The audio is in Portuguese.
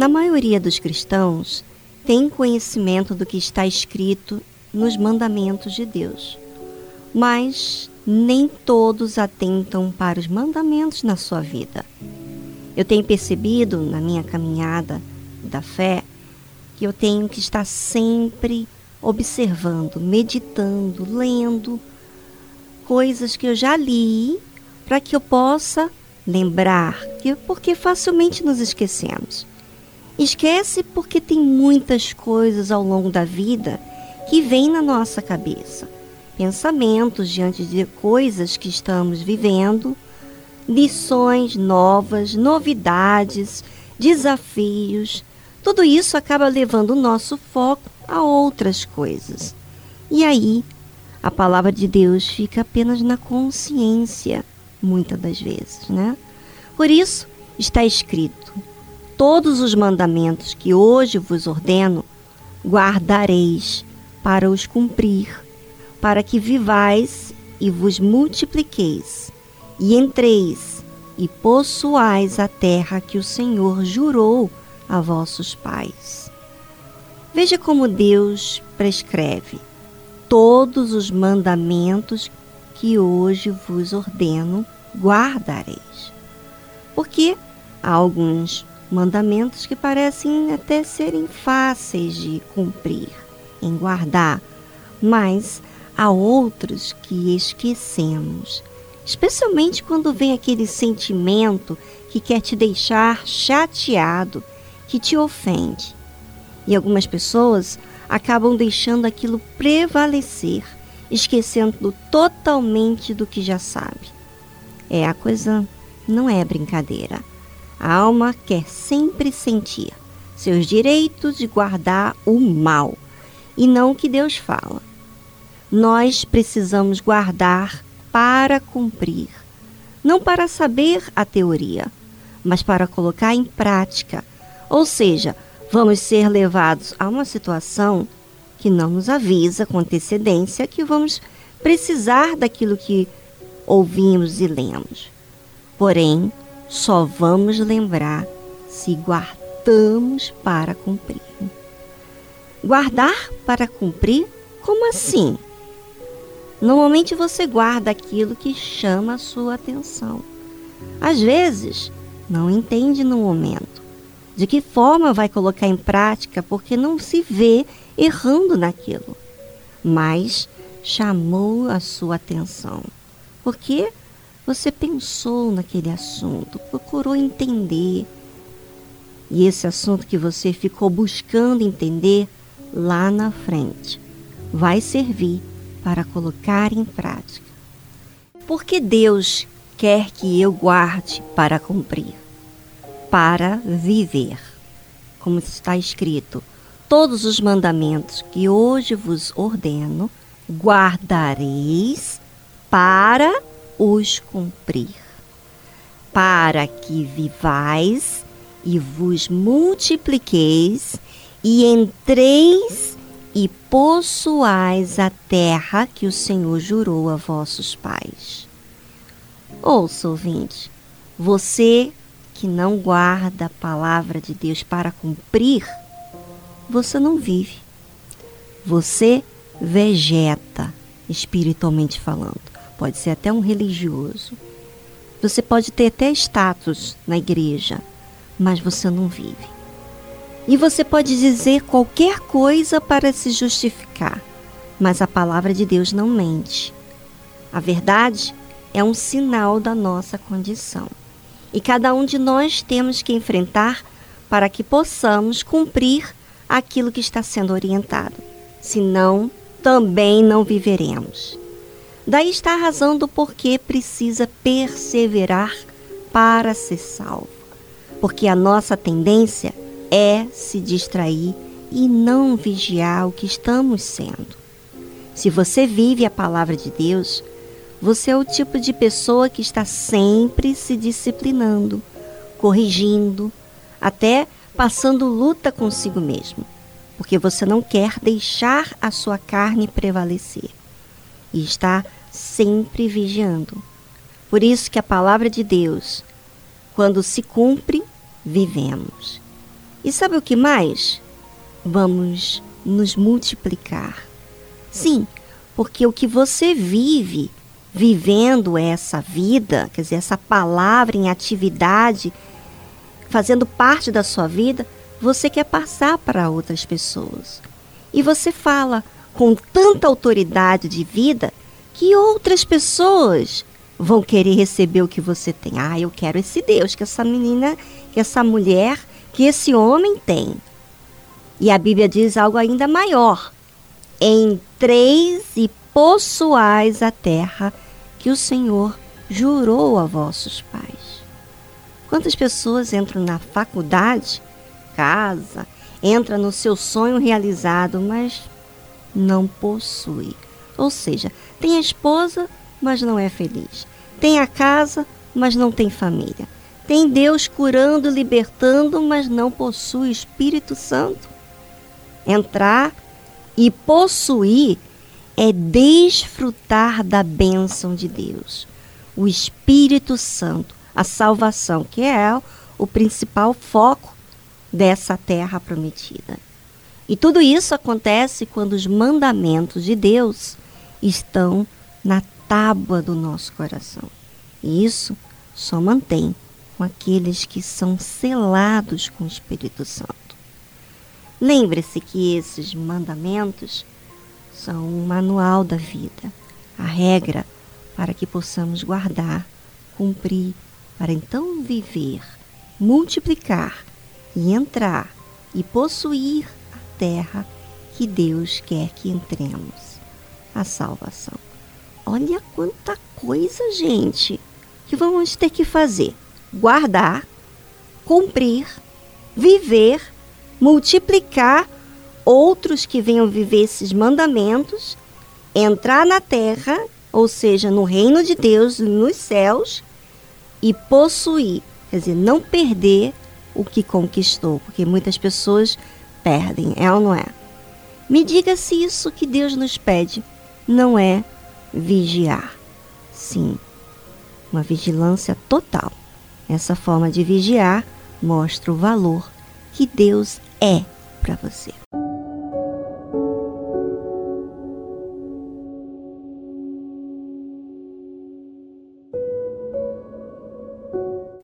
Na maioria dos cristãos, tem conhecimento do que está escrito nos mandamentos de Deus, mas nem todos atentam para os mandamentos na sua vida. Eu tenho percebido na minha caminhada da fé que eu tenho que estar sempre observando, meditando, lendo coisas que eu já li para que eu possa lembrar, porque facilmente nos esquecemos. Esquece porque tem muitas coisas ao longo da vida que vêm na nossa cabeça. Pensamentos diante de coisas que estamos vivendo, lições novas, novidades, desafios. Tudo isso acaba levando o nosso foco a outras coisas. E aí, a palavra de Deus fica apenas na consciência, muitas das vezes, né? Por isso, está escrito: Todos os mandamentos que hoje vos ordeno, guardareis para os cumprir, para que vivais e vos multipliqueis, e entreis e possuais a terra que o Senhor jurou a vossos pais. Veja como Deus prescreve todos os mandamentos que hoje vos ordeno, guardareis. Porque há alguns mandamentos que parecem até serem fáceis de cumprir, em guardar, mas há outros que esquecemos, especialmente quando vem aquele sentimento que quer te deixar chateado, que te ofende. E algumas pessoas acabam deixando aquilo prevalecer, esquecendo totalmente do que já sabe. É, a coisa não é brincadeira. A alma quer sempre sentir seus direitos de guardar o mal e não o que Deus fala. Nós precisamos guardar para cumprir, não para saber a teoria, mas para colocar em prática. Ou seja, vamos ser levados a uma situação que não nos avisa com antecedência que vamos precisar daquilo que ouvimos e lemos. Porém, só vamos lembrar se guardamos para cumprir. Guardar para cumprir? Como assim? Normalmente você guarda aquilo que chama a sua atenção. Às vezes, não entende no momento de que forma vai colocar em prática, porque não se vê errando naquilo. Mas chamou a sua atenção, porque você pensou naquele assunto, procurou entender. E esse assunto que você ficou buscando entender lá na frente vai servir para colocar em prática. Porque Deus quer que eu guarde para cumprir para viver. Como está escrito: Todos os mandamentos que hoje vos ordeno, guardareis para os cumprir, para que vivais e vos multipliqueis e entreis e possuais a terra que o Senhor jurou a vossos pais. Ouça, ouvinte, você que não guarda a palavra de Deus para cumprir, você não vive. Você vegeta, espiritualmente falando. Pode ser até um religioso. Você pode ter até status na igreja, mas você não vive. E você pode dizer qualquer coisa para se justificar, mas a palavra de Deus não mente. A verdade é um sinal da nossa condição e cada um de nós temos que enfrentar para que possamos cumprir aquilo que está sendo orientado. Senão, também não viveremos. Daí está a razão do porquê precisa perseverar para ser salvo. Porque a nossa tendência é se distrair e não vigiar o que estamos sendo. Se você vive a palavra de Deus, você é o tipo de pessoa que está sempre se disciplinando, corrigindo, até passando luta consigo mesmo, porque você não quer deixar a sua carne prevalecer e está sempre vigiando. Por isso que a palavra de Deus, quando se cumpre, vivemos. E sabe o que mais? Vamos nos multiplicar. Sim, porque o que você vive, vivendo essa vida, quer dizer, essa palavra em atividade, fazendo parte da sua vida, você quer passar para outras pessoas. E você fala com tanta autoridade de vida que outras pessoas vão querer receber o que você tem. Ah, eu quero esse Deus que essa menina, que essa mulher, que esse homem tem. E a Bíblia diz algo ainda maior: Entreis e possuais a terra que o Senhor jurou a vossos pais. Quantas pessoas entram na faculdade, casa, entra no seu sonho realizado, mas não possui. Ou seja, tem a esposa, mas não é feliz. Tem a casa, mas não tem família. Tem Deus curando, libertando, mas não possui Espírito Santo. Entrar e possuir é desfrutar da bênção de Deus. O Espírito Santo, a salvação, que é o principal foco dessa terra prometida. E tudo isso acontece quando os mandamentos de Deus estão na tábua do nosso coração. E isso só mantém com aqueles que são selados com o Espírito Santo. Lembre-se que esses mandamentos são um manual da vida, a regra para que possamos guardar, cumprir, para então viver, multiplicar e entrar e possuir terra que Deus quer que entremos. A salvação. Olha quanta coisa, gente, que vamos ter que fazer: guardar, cumprir, viver, multiplicar outros que venham viver esses mandamentos, entrar na terra, ou seja, no reino de Deus, nos céus, e possuir, quer dizer, não perder o que conquistou, porque muitas pessoas perdem, é ou não é? Me diga se isso que Deus nos pede não é vigiar. Sim, uma vigilância total. Essa forma de vigiar mostra o valor que Deus é para você.